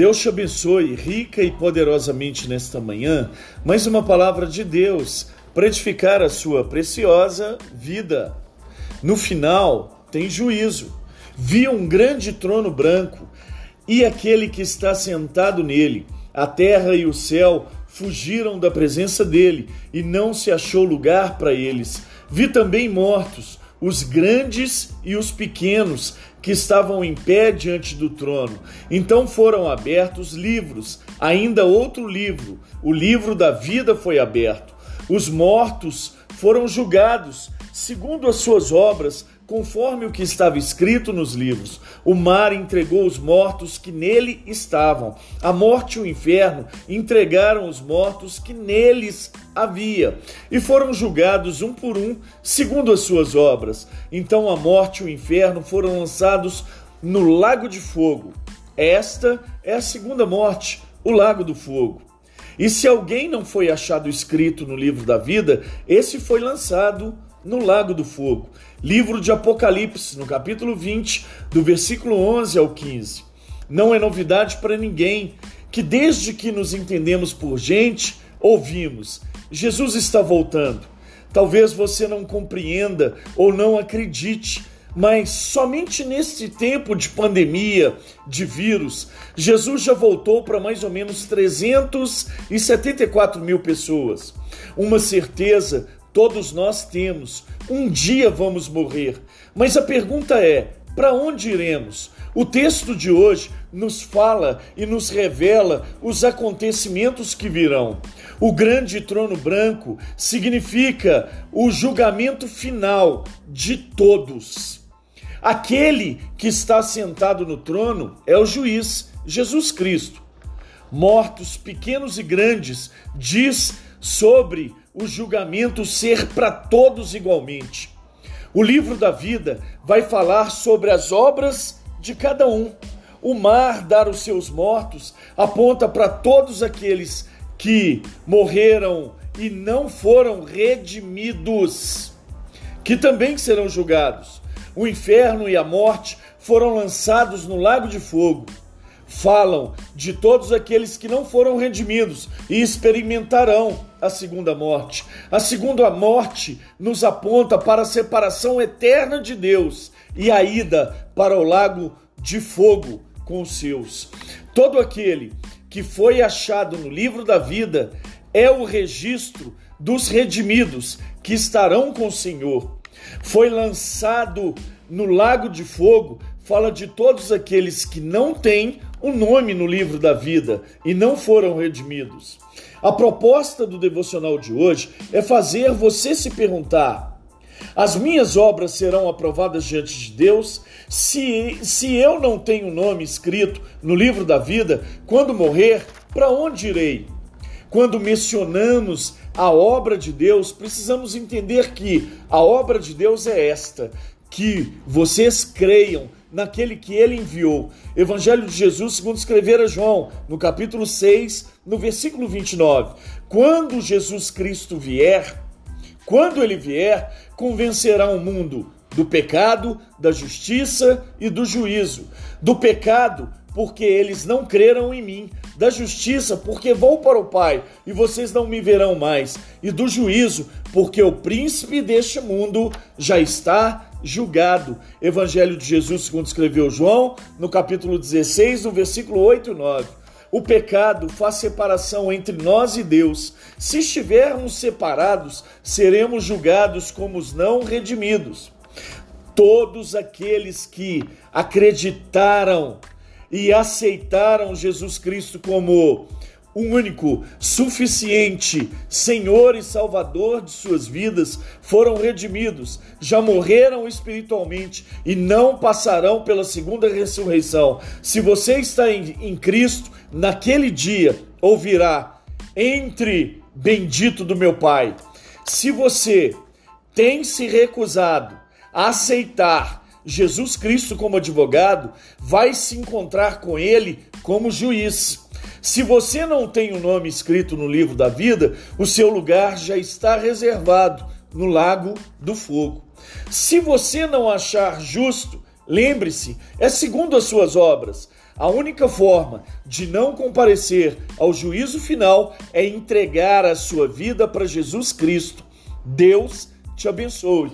Deus te abençoe rica e poderosamente nesta manhã, mais uma palavra de Deus para edificar a sua preciosa vida. No final, tem juízo. Vi um grande trono branco e aquele que está sentado nele. A terra e o céu fugiram da presença dele e não se achou lugar para eles. Vi também mortos, os grandes e os pequenos, que estavam em pé diante do trono. Então foram abertos livros, ainda outro livro, o livro da vida foi aberto. Os mortos foram julgados segundo as suas obras, conforme o que estava escrito nos livros. O mar entregou os mortos que nele estavam. A morte e o inferno entregaram os mortos que neles havia, e foram julgados um por um, segundo as suas obras. Então a morte e o inferno foram lançados no lago de fogo. Esta é a segunda morte, o lago do fogo. E se alguém não foi achado escrito no livro da vida, esse foi lançado no Lago do Fogo. Livro de Apocalipse, no capítulo 20, do versículo 11 ao 15. Não é novidade para ninguém que desde que nos entendemos por gente, ouvimos: Jesus está voltando. Talvez você não compreenda ou não acredite, mas somente neste tempo de pandemia, de vírus, Jesus já voltou para mais ou menos 374 mil pessoas. Uma certeza Todos nós temos. Um dia vamos morrer. Mas a pergunta é: para onde iremos? O texto de hoje nos fala e nos revela os acontecimentos que virão. O grande trono branco significa o julgamento final de todos. Aquele que está sentado no trono é o juiz, Jesus Cristo. Mortos, pequenos e grandes, diz sobre o julgamento ser para todos igualmente. O livro da vida vai falar sobre as obras de cada um. O mar dar os seus mortos aponta para todos aqueles que morreram e não foram redimidos, que também serão julgados. O inferno e a morte foram lançados no lago de fogo falam de todos aqueles que não foram redimidos e experimentarão a segunda morte. A segunda morte nos aponta para a separação eterna de Deus e a ida para o lago de fogo com os seus. Todo aquele que foi achado no livro da vida é o registro dos redimidos que estarão com o Senhor. Foi lançado no lago de fogo, fala de todos aqueles que não têm um nome no livro da vida e não foram redimidos. A proposta do devocional de hoje é fazer você se perguntar: as minhas obras serão aprovadas diante de Deus? Se, se eu não tenho nome escrito no livro da vida, quando morrer, para onde irei? Quando mencionamos a obra de Deus, precisamos entender que a obra de Deus é esta: que vocês creiam naquele que ele enviou. Evangelho de Jesus, segundo escrevera João, no capítulo 6, no versículo 29. Quando Jesus Cristo vier, quando ele vier, convencerá o mundo do pecado, da justiça e do juízo. Do pecado, porque eles não creram em mim, da justiça, porque vou para o Pai e vocês não me verão mais, e do juízo, porque o príncipe deste mundo já está julgado. Evangelho de Jesus, segundo escreveu João, no capítulo 16, no versículo 8 e 9. O pecado faz separação entre nós e Deus. Se estivermos separados, seremos julgados como os não redimidos. Todos aqueles que acreditaram e aceitaram Jesus Cristo como único, suficiente Senhor e Salvador de suas vidas, foram redimidos, já morreram espiritualmente e não passarão pela segunda ressurreição. Se você está em, em Cristo, naquele dia ouvirá: Entre, bendito do meu Pai. Se você tem se recusado a aceitar Jesus Cristo como advogado, vai se encontrar com ele como juiz. Se você não tem o nome escrito no livro da vida, o seu lugar já está reservado no lago do fogo. Se você não achar justo, lembre-se, é segundo as suas obras. A única forma de não comparecer ao juízo final é entregar a sua vida para Jesus Cristo. Deus te abençoe.